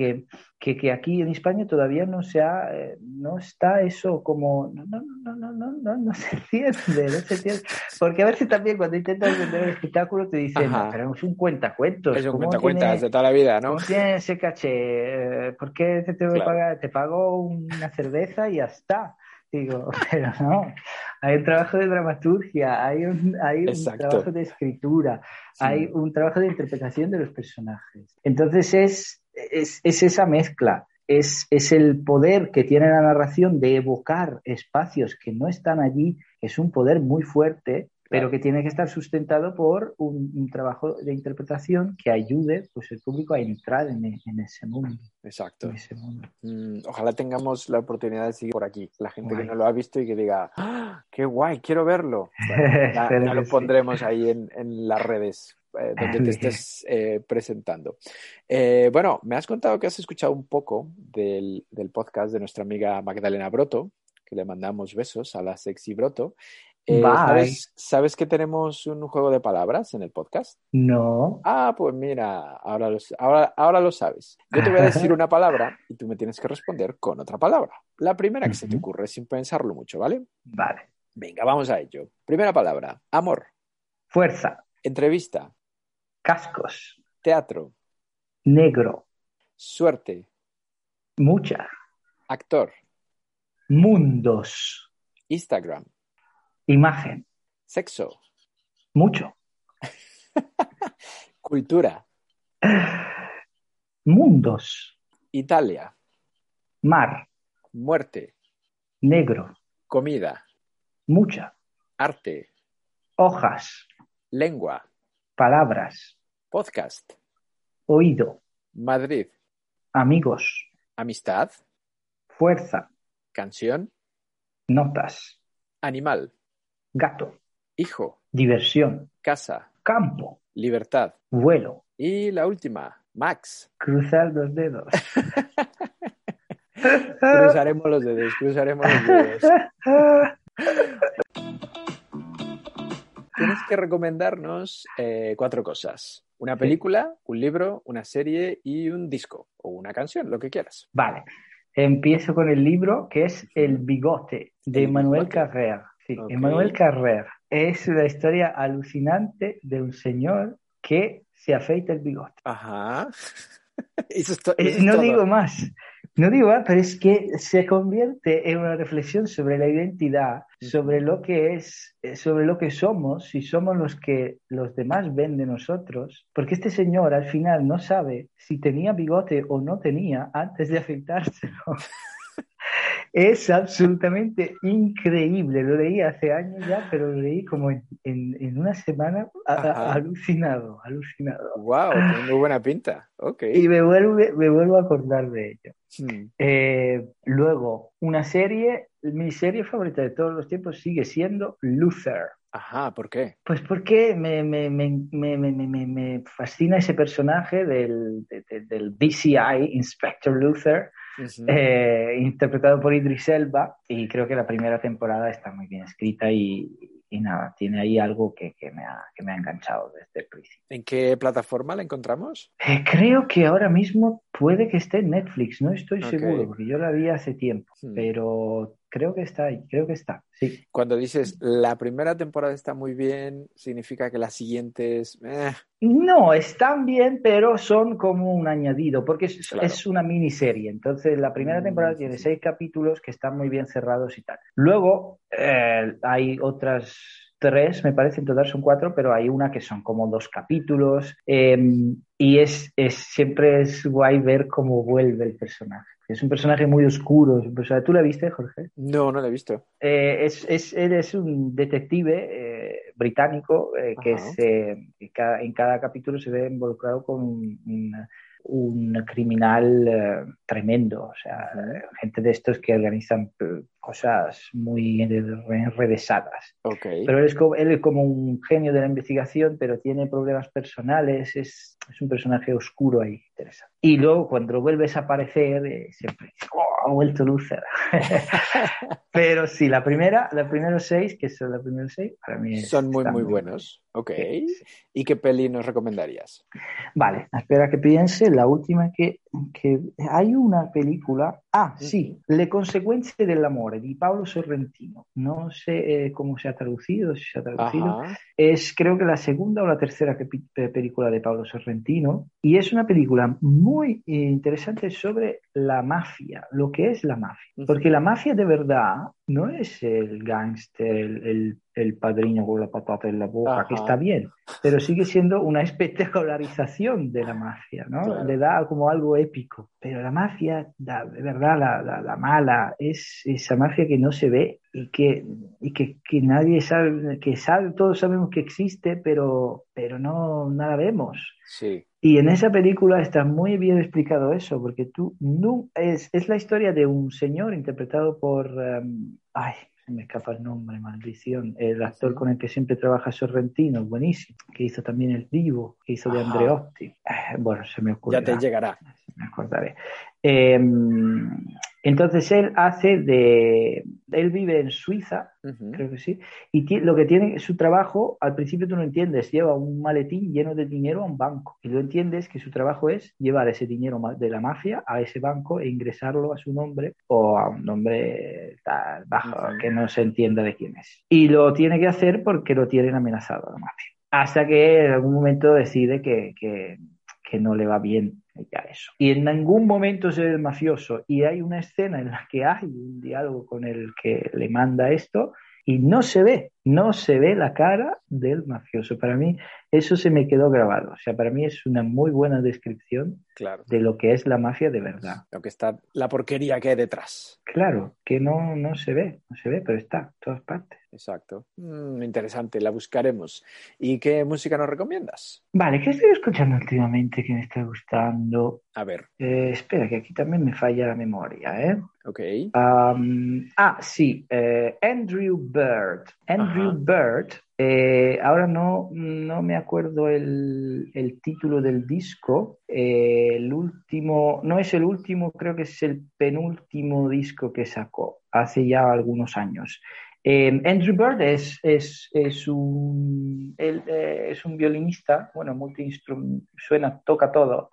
que, que- aquí en España todavía no se ha, eh, no está eso como, no, no, no, no, no, no, no se entiende, no se entiende. Porque a veces también cuando intentas vender el espectáculo te dicen, no, pero es un cuentacuentos. Es un ¿cómo cuentacuentas tiene- de toda la vida, ¿no? ¿Cómo tiene ese caché? Eh, ¿Por qué te tengo que Claro. pagar? Te pago una cerveza y ya está. Digo, [laughs] pero no, hay un trabajo de dramaturgia, hay un, hay un Exacto. trabajo de escritura, Sí. hay un trabajo de interpretación de los personajes. Entonces es, es, es esa mezcla, es, es el poder que tiene la narración de evocar espacios que no están allí, es un poder muy fuerte, pero que tiene que estar sustentado por un, un trabajo de interpretación que ayude pues, el público a entrar en, e- en ese mundo. Exacto. en ese mundo. Mm, ojalá tengamos la oportunidad de seguir por aquí. La gente Guay. que no lo ha visto y que diga, ¡Ah, ¡qué guay! Quiero verlo. [laughs] Bueno, ya, lo sí. pondremos ahí en, en las redes eh, [laughs] donde te estés eh, presentando. Eh, bueno, me has contado que has escuchado un poco del, del podcast de nuestra amiga Magdalena Broto, que le mandamos besos a la sexy Broto. Eh. ¿sabes, sabes que tenemos un juego de palabras en el podcast? No, Ah, pues mira, ahora lo, ahora, ahora lo sabes. Yo te voy a decir [laughs] una palabra y tú me tienes que responder con otra palabra. La primera que se te ocurre sin pensarlo mucho, ¿vale? vale. Venga, vamos a ello. Primera palabra, amor, fuerza, entrevista, cascos, teatro, negro, suerte, mucha, actor, mundos, Instagram, imagen, sexo, mucho, [laughs] cultura, mundos, Italia, mar, muerte, negro, comida, mucha, arte, hojas, lengua, palabras, podcast, oído, Madrid, amigos, amistad, fuerza, canción, notas, animal, gato, hijo, diversión, casa, campo, libertad. vuelo, Y la última, Max. cruzar los dedos. [laughs] Cruzaremos los dedos, cruzaremos los dedos. [laughs] Tienes que recomendarnos eh, cuatro cosas. Una película, un libro, una serie y un disco o una canción, lo que quieras. Vale, empiezo con el libro que es El bigote de El Emmanuel bigote. Carrer. Sí, Ok. Emmanuel Carrer es una historia alucinante de un señor que se afeita el bigote. Ajá. [laughs] Eso es eso es no todo. digo más, no digo más, pero es que se convierte en una reflexión sobre la identidad, sobre lo que es, eh, sobre lo que somos, si somos los que los demás ven de nosotros, porque este señor al final no sabe si tenía bigote o no tenía antes de afeitárselo. [laughs] Es absolutamente increíble. Lo leí hace años ya, pero lo leí como en, en- en una semana a- alucinado, alucinado. Wow, tiene muy buena pinta. Ok. Y me vuelve, me vuelvo a acordar de ello. Hmm. Eh, luego, una serie, mi serie favorita de todos los tiempos sigue siendo Luther. Ajá, ¿por qué? Pues porque me, me, me, me, me, me- me- me fascina ese personaje del, de- de- del BCI, Inspector Luther, Eh, interpretado por Idris Elba, y creo que la primera temporada está muy bien escrita y, y nada, tiene ahí algo que, que me ha, que me ha enganchado desde el principio. ¿En qué plataforma la encontramos? Eh, creo que ahora mismo puede que esté en Netflix, no estoy seguro, porque yo la vi hace tiempo, Hmm. pero creo que está ahí, creo que está, sí. Cuando dices la primera temporada está muy bien, significa que la siguiente es. eh, No, están bien, pero son como un añadido, porque es, Claro. es una miniserie. Entonces, la primera Mm, temporada tiene sí. seis capítulos que están muy bien cerrados y tal. Luego, eh, hay otras tres, me parece, en total son cuatro, pero hay una que son como dos capítulos. eh, y es, es, siempre es guay ver cómo vuelve el personaje. Es un personaje muy oscuro. es un personaje- ¿Tú la viste, Jorge? No, no la he visto. Eh, es, es, él es un detective eh, británico eh, que se, que cada- en cada capítulo se ve involucrado con un- criminal eh, tremendo, o sea, gente de estos que organizan eh, cosas muy enrevesadas. Ok. Pero él es, como, él es como un genio de la investigación, pero tiene problemas personales, es, es un personaje oscuro ahí, interesante. Y luego cuando vuelves a aparecer, eh, siempre dices, "Oh, ha vuelto Luther. [laughs] pero sí, la primera, los primeros seis, que son los primeros seis, para mí es- Son muy, muy buenos. Ok. [laughs] ¿Y qué peli nos recomendarías? Vale, espera que piense, la última que, que hay una película, ah, sí, Le conseguenze dell'amore di Paolo Sorrentino, no sé eh, cómo se ha traducido, si se ha traducido, Ajá. es creo que la segunda o la tercera película de Paolo Sorrentino. Y es una película muy interesante sobre la mafia, lo que es la mafia, porque la mafia de verdad no es el gángster, el, el, el padrino con la patata en la boca, que Ajá. está bien, pero sigue siendo una espectacularización de la mafia, ¿no? Claro. Le da como algo épico, pero la mafia, la- de verdad, la, la, la mala, es esa mafia que no se ve y que, y que, que nadie sabe, que sabe, todos sabemos que existe, pero, pero no, la vemos. Sí. Y en esa película está muy bien explicado eso, porque tú no, es, es la historia de un señor interpretado por, em, ay, me escapa el nombre, maldición, el actor con el que siempre trabaja Sorrentino, buenísimo, que hizo también El Vivo, que hizo de. Andreotti. Eh, bueno, se me ocurre. Ya te llegará. me acordaré. Eh, entonces él hace de, él vive en Suiza, creo que sí, y lo que tiene su trabajo, al principio tú no entiendes, lleva un maletín lleno de dinero a un banco y lo entiendes que su trabajo es llevar ese dinero de la mafia a ese banco e ingresarlo a su nombre o a un nombre tal, bajo que no se entienda de quién es. Y lo tiene que hacer porque lo tienen amenazado a la mafia. Hasta que en algún momento decide que, que, que no le va bien ya eso. Y en ningún momento se ve el mafioso y hay una escena en la que hay un diálogo con el que le manda esto y no se ve, no se ve la cara del mafioso. Para mí eso se me quedó grabado. O sea, para mí es una muy buena descripción Claro. de lo que es la mafia de verdad. Lo que está, la porquería que hay detrás. Claro, que no, no se ve, no se ve, pero está en todas partes. Exacto. Mm, interesante, la buscaremos. ¿Y qué música nos recomiendas? Vale, ¿qué estoy escuchando últimamente que me está gustando? A ver, Eh, espera, que aquí también me falla la memoria, ¿eh? ok. Um, ah, sí, eh, Andrew Bird. Andrew Ajá. Bird, eh, ahora no, no me acuerdo el, el título del disco. eh, el último, no es el último, creo que es el penúltimo disco que sacó hace ya algunos años. Eh, Andrew Bird es, es, es, un, él, eh, es un violinista, bueno, multi suena, toca todo.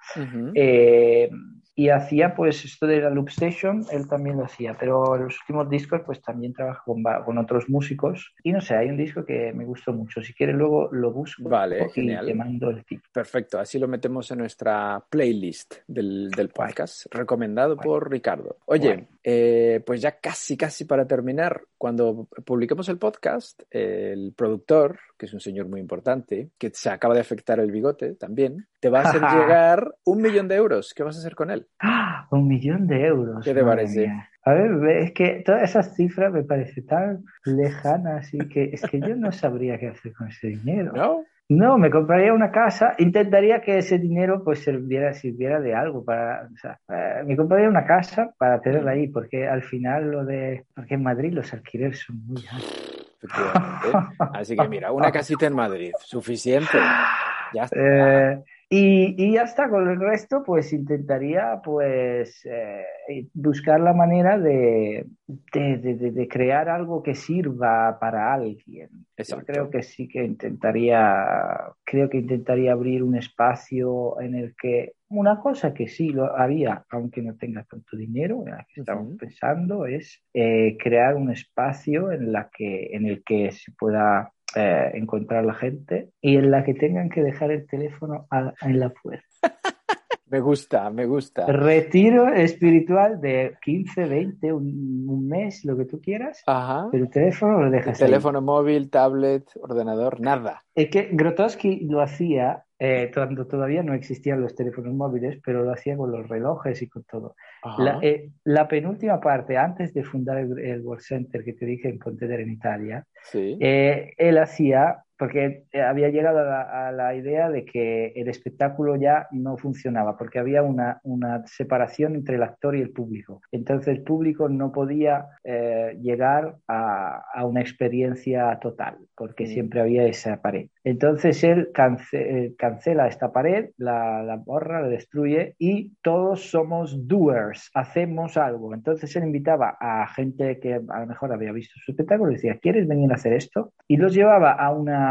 Y hacía pues esto de la loop station, él también lo hacía, pero en los últimos discos pues también trabaja con, con otros músicos y no sé, hay un disco que me gustó mucho, si quieres luego lo busco Vale, y genial. te mando el tip. Perfecto, así lo metemos en nuestra playlist del, del Guay. podcast, recomendado Guay. por Ricardo. Oye, eh, pues ya casi, casi para terminar, cuando publiquemos el podcast, el productor, que es un señor muy importante, que se acaba de afectar el bigote también, te va a hacer [laughs] llegar un millón de euros. ¿Qué vas a hacer con él? ¡Ah! Un millón de euros. ¿Qué te parece? mía. A ver, ve, es que todas esas cifras me parecen tan lejanas y que es que yo no sabría qué hacer con ese dinero. ¿No? No, me compraría una casa, intentaría que ese dinero pues sirviera, sirviera de algo para, o sea, eh, me compraría una casa para tenerla ahí, porque al final lo de, porque en Madrid los alquileres son muy altos. Así que mira, una casita en Madrid, suficiente. Ya está. [laughs] Eh, y, y ya está, con el resto pues intentaría pues eh, buscar la manera de, de, de- crear algo que sirva para alguien. Yo creo que sí que intentaría, creo que intentaría abrir un espacio en el que una cosa que sí lo haría, aunque no tenga tanto dinero, en la que estamos pensando, es eh, crear un espacio en la que, en el que se pueda eh, encontrar la gente y en la que tengan que dejar el teléfono a- en la puerta. [laughs] Me gusta, me gusta. Retiro espiritual de 15, 20, un, un mes, lo que tú quieras, Ajá. pero el teléfono lo El dejas ahí. teléfono móvil, tablet, ordenador, nada. Es que Grotowski lo hacía eh, cuando todavía no existían los teléfonos móviles, pero lo hacía con los relojes y con todo. La, eh, la penúltima parte, antes de fundar el, el World Center que te dije en Pontevedra, en Italia, Sí. eh, él hacía, porque eh, había llegado a la, a la idea de que el espectáculo ya no funcionaba, porque había una, una separación entre el actor y el público. Entonces el público no podía eh, llegar a, a una experiencia total, porque Mm. siempre había esa pared. Entonces él cance- eh, cancela esta pared, la, la borra, la destruye y todos somos doers, hacemos algo. Entonces él invitaba a gente que a lo mejor había visto su espectáculo y decía, ¿quieres venir a hacer esto? Y los llevaba a una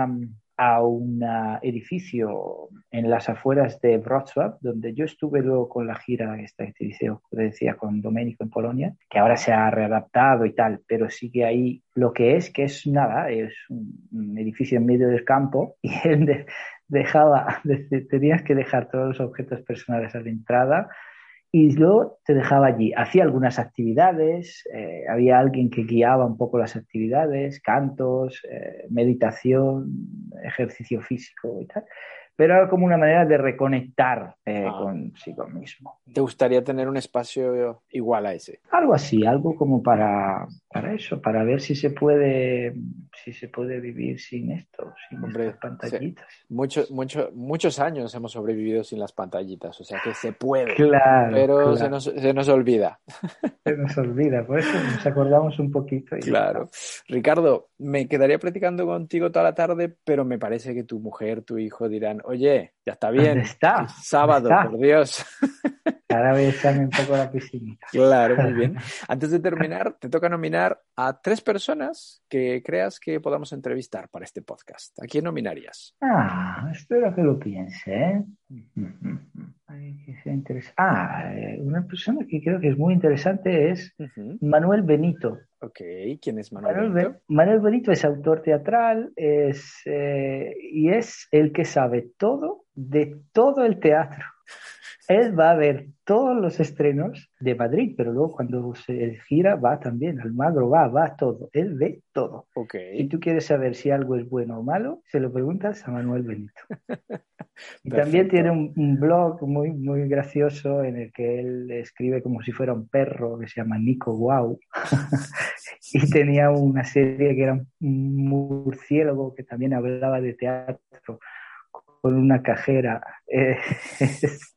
a un edificio en las afueras de Wrocław, donde yo estuve luego con la gira esta que te decía, con Domenico en Polonia, que ahora se ha readaptado y tal, pero sigue ahí. Lo que es, que es nada, es un, edificio en medio del campo y [laughs] él de- dejaba, [laughs] de- tenías que dejar todos los objetos personales a la entrada y luego te dejaba allí. Hacía algunas actividades, eh, había alguien que guiaba un poco las actividades, cantos, eh, meditación, ejercicio físico y tal, pero era como una manera de reconectar eh, Ah. consigo mismo. ¿Te gustaría tener un espacio igual a ese? Algo así, algo como para, para eso, para ver si se puede, si se puede vivir sin esto, sin Hombre, estas pantallitas. Mucho, mucho, muchos años hemos sobrevivido sin las pantallitas, o sea que se puede, Claro, pero claro. Se, nos, se nos olvida. Se nos olvida, por eso nos acordamos un poquito. Y Claro. Ricardo, me quedaría platicando contigo toda la tarde, pero me parece que tu mujer, tu hijo dirán, oye, ya está bien, ¿Dónde está? sábado, ¿Dónde está? por Dios. [laughs] Ahora voy a echarme un poco la piscina. Claro, muy bien. [laughs] Antes de terminar, te toca nominar a tres personas que creas que podamos entrevistar para este podcast. ¿A quién nominarías? Ah, espero que lo piense. ¿eh? [laughs] Ay, que sea Ah, eh, una persona que creo que es muy interesante es. Manuel Benito. Ok, ¿quién es Manuel? Manuel, Benito? Be- Manuel Benito es autor teatral es, eh, y es el que sabe todo de todo el teatro. [laughs] Él va a ver todos los estrenos de Madrid, pero luego cuando se gira va también, Almagro va, va todo. Él ve todo. Ok, Si tú quieres saber si algo es bueno o malo, se lo preguntas a Manuel Benito. [laughs] Y también tiene un, un blog muy, muy gracioso en el que él escribe como si fuera un perro que se llama Nico Wow. [laughs] y tenía una serie que era un murciélago que también hablaba de teatro con una cajera. Eh, [laughs] es,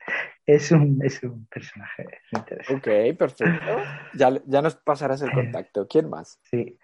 es un, es un personaje interesante. ok, perfecto. Ya, ya nos pasarás el contacto. ¿Quién más? Sí.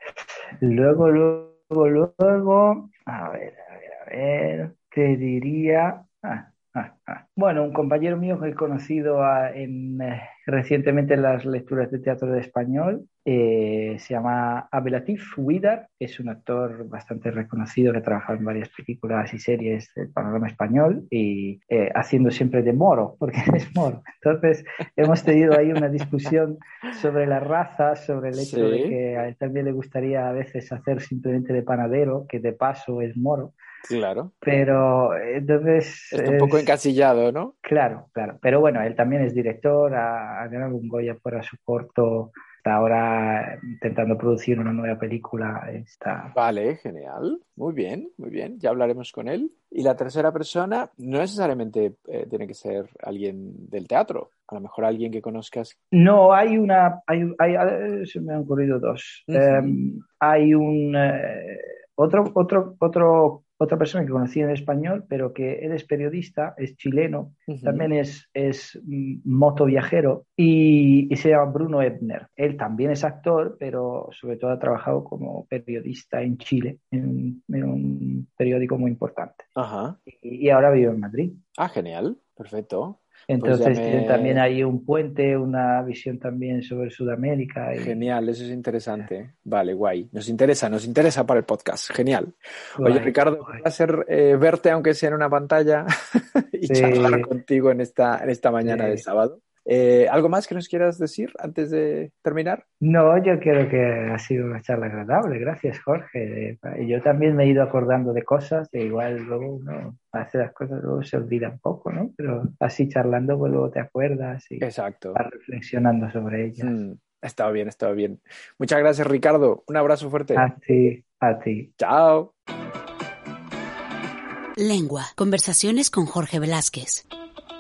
Luego, luego, luego, a ver, a ver, a ver, te diría. ah, ah, ah. Bueno, un compañero mío que he conocido ah, en, eh, recientemente en las lecturas de teatro de español eh, se llama Abelatif Widar, es un actor bastante reconocido que ha trabajado en varias películas y series del panorama español y eh, haciendo siempre de moro, [laughs] porque es moro. Entonces, hemos tenido ahí una discusión sobre la raza, sobre el hecho de Sí. que a él también le gustaría a veces hacer simplemente de panadero, que de paso es moro, Claro. pero eh, entonces... Está un poco es- ¿no? Claro, claro. Pero bueno, él también es director, ha, ganado un Goya por su corto, está ahora intentando producir una nueva película. Está... Vale, genial. Muy bien, muy bien. Ya hablaremos con él. Y la tercera persona no necesariamente eh, tiene que ser alguien del teatro. A lo mejor alguien que conozcas. No, hay una, hay, hay- se me han ocurrido dos. Eh, hay un eh, otro, otro, otro, otra persona que conocí en español, pero que él es periodista, es chileno, también es, es mm, motoviajero y, y se llama Bruno Ebner. Él también es actor, pero sobre todo ha trabajado como periodista en Chile, en, en un periódico muy importante. Ajá. Y, y ahora vive en Madrid. Ah, genial. Perfecto. Entonces Pues me- también ahí un puente, una visión también sobre Sudamérica. Y, Genial, eso es interesante. Vale, guay. Nos interesa, nos interesa para el podcast. Genial. Oye, Ricardo, guay. un placer eh, verte, aunque sea en una pantalla, [laughs] y Sí. charlar contigo en esta, en esta mañana Sí. de sábado. Eh, ¿algo más que nos quieras decir antes de terminar? No, yo creo que ha sido una charla agradable. Gracias, Jorge. Eh, Yo también me he ido acordando de cosas que igual luego uno hace las cosas, luego se olvida un poco, ¿no? Pero así charlando, pues luego te acuerdas y Exacto. vas reflexionando sobre ellas. Mm, estaba bien, estaba bien. Muchas gracias, Ricardo. Un abrazo fuerte. A ti, a ti. Chao. Lengua. Conversaciones con Jorge Velázquez.